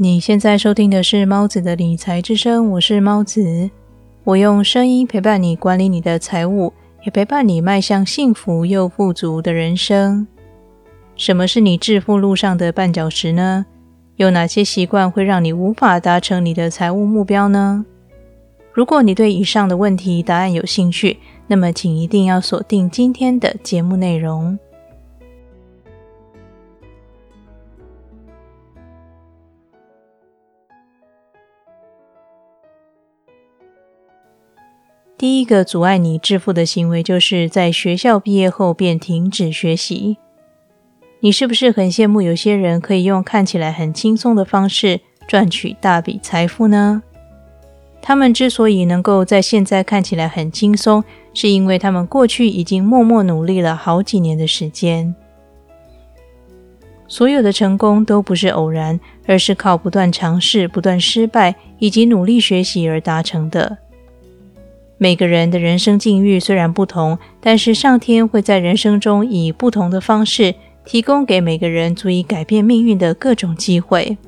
你现在收听的是猫子的理财之声，我是猫子，我用声音陪伴你管理你的财务，也陪伴你迈向幸福又富足的人生。什么是你致富路上的绊脚石呢？有哪些习惯会让你无法达成你的财务目标呢？如果你对以上的问题答案有兴趣，那么请一定要锁定今天的节目内容。第一个阻碍你致富的行为，就是在学校毕业后便停止学习。你是不是很羡慕有些人可以用看起来很轻松的方式赚取大笔财富呢？他们之所以能够在现在看起来很轻松，是因为他们过去已经默默努力了好几年的时间。所有的成功都不是偶然，而是靠不断尝试、不断失败以及努力学习而达成的。每个人的人生境遇虽然不同，但是上天会在人生中以不同的方式提供给每个人足以改变命运的各种机会。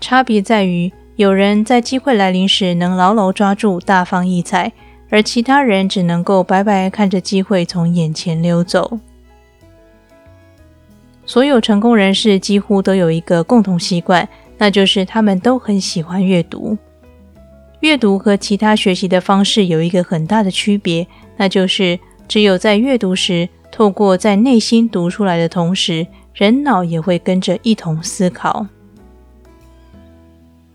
差别在于，有人在机会来临时能牢牢抓住，大放异彩，而其他人只能够白白看着机会从眼前溜走。所有成功人士几乎都有一个共同习惯，那就是他们都很喜欢阅读。阅读和其他学习的方式有一个很大的区别，那就是只有在阅读时，透过在内心读出来的同时，人脑也会跟着一同思考。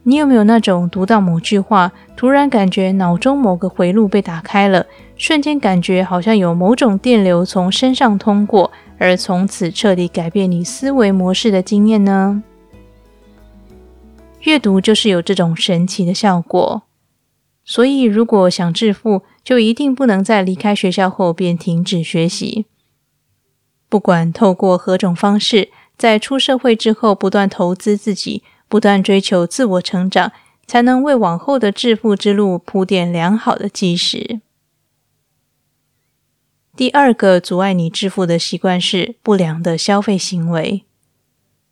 你有没有那种读到某句话，突然感觉脑中某个回路被打开了，瞬间感觉好像有某种电流从身上通过，而从此彻底改变你思维模式的经验呢？阅读就是有这种神奇的效果。所以，如果想致富，就一定不能在离开学校后便停止学习。不管透过何种方式，在出社会之后，不断投资自己，不断追求自我成长，才能为往后的致富之路铺垫良好的基石。第二个阻碍你致富的习惯是不良的消费行为，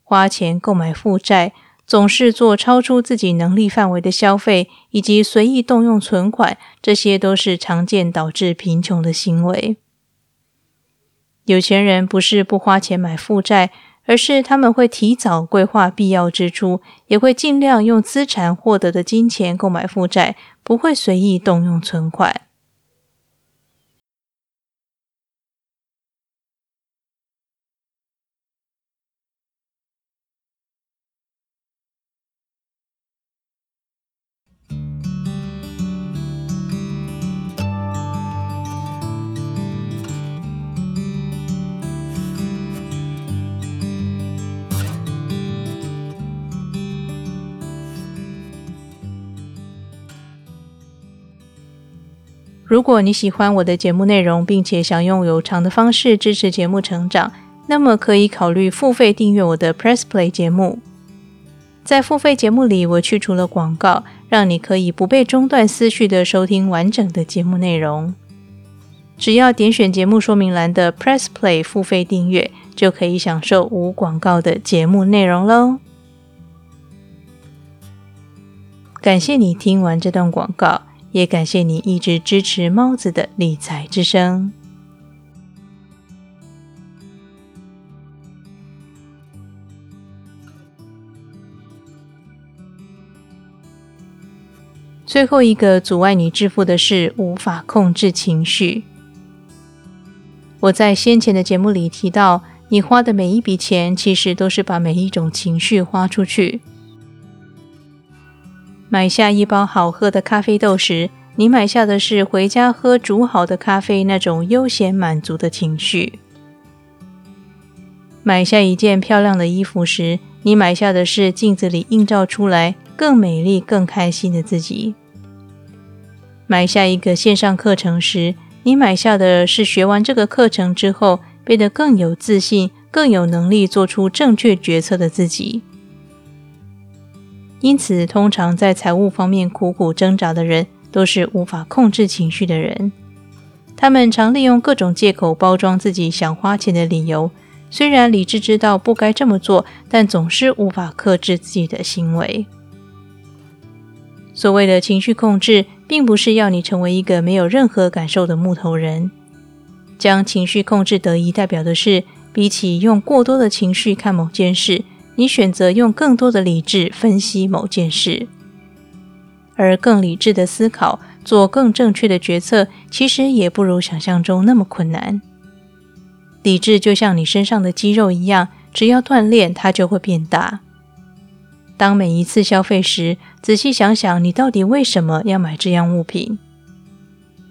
花钱购买负债。总是做超出自己能力范围的消费，以及随意动用存款，这些都是常见导致贫穷的行为。有钱人不是不花钱买负债，而是他们会提早规划必要支出，也会尽量用资产获得的金钱购买负债，不会随意动用存款。如果你喜欢我的节目内容，并且想用有偿的方式支持节目成长，那么可以考虑付费订阅我的 Press Play 节目。在付费节目里，我去除了广告，让你可以不被中断思绪的收听完整的节目内容。只要点选节目说明栏的 Press Play 付费订阅，就可以享受无广告的节目内容喽。感谢你听完这段广告。也感谢你一直支持猫子的理财之声。最后一个阻碍你致富的是无法控制情绪。我在先前的节目里提到，你花的每一笔钱，其实都是把每一种情绪花出去。买下一包好喝的咖啡豆时，你买下的是回家喝煮好的咖啡那种悠闲满足的情绪；买下一件漂亮的衣服时，你买下的是镜子里映照出来更美丽、更开心的自己；买下一个线上课程时，你买下的是学完这个课程之后变得更有自信、更有能力做出正确决策的自己。因此，通常在财务方面苦苦挣扎的人，都是无法控制情绪的人。他们常利用各种借口包装自己想花钱的理由，虽然理智知道不该这么做，但总是无法克制自己的行为。所谓的情绪控制，并不是要你成为一个没有任何感受的木头人。将情绪控制得宜，代表的是，比起用过多的情绪看某件事，你选择用更多的理智分析某件事。而更理智的思考，做更正确的决策，其实也不如想象中那么困难。理智就像你身上的肌肉一样，只要锻炼，它就会变大。当每一次消费时，仔细想想，你到底为什么要买这样物品？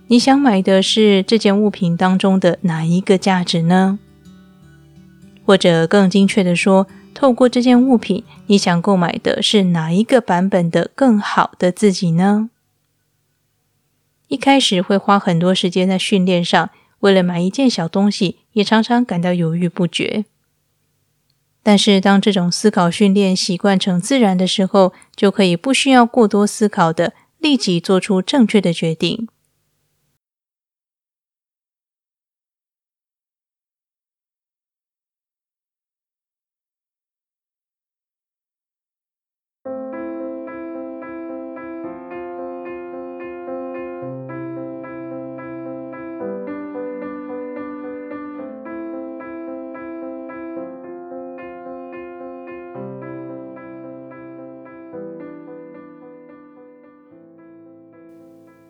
你想买的是这件物品当中的哪一个价值呢？或者更精确的说，透过这件物品，你想购买的是哪一个版本的更好的自己呢？一开始会花很多时间在训练上，为了买一件小东西，也常常感到犹豫不决。但是当这种思考训练习惯成自然的时候，就可以不需要过多思考的，立即做出正确的决定。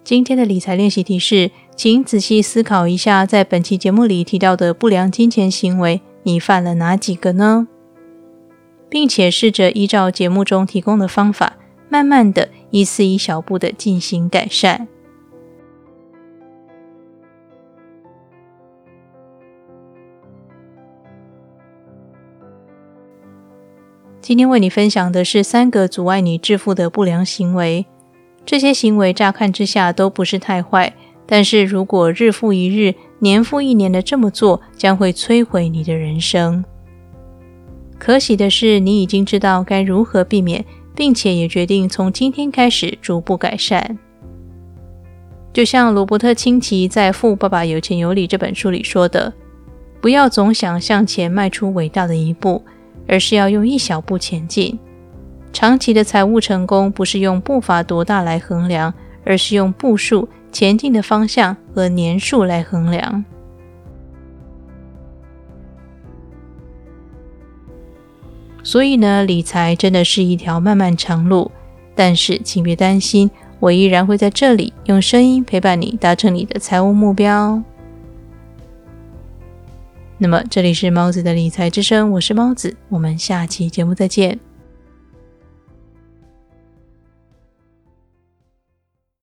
今天的理财练习题是，请仔细思考一下，在本期节目里提到的不良金钱行为，你犯了哪几个呢？并且试着依照节目中提供的方法，慢慢的一次一小步的进行改善。今天为你分享的是三个阻碍你致富的不良行为。这些行为乍看之下都不是太坏，但是如果日复一日、年复一年的这么做，将会摧毁你的人生。可喜的是，你已经知道该如何避免，并且也决定从今天开始逐步改善。就像罗伯特清崎在《富爸爸有钱有理》这本书里说的：“不要总想向前迈出伟大的一步，而是要用一小步前进。”长期的财务成功不是用步伐多大来衡量，而是用步数、前进的方向和年数来衡量。所以呢，理财真的是一条漫漫长路。但是，请别担心，我依然会在这里用声音陪伴你，达成你的财务目标。那么，这里是猫子的理财之声，我是猫子，我们下期节目再见。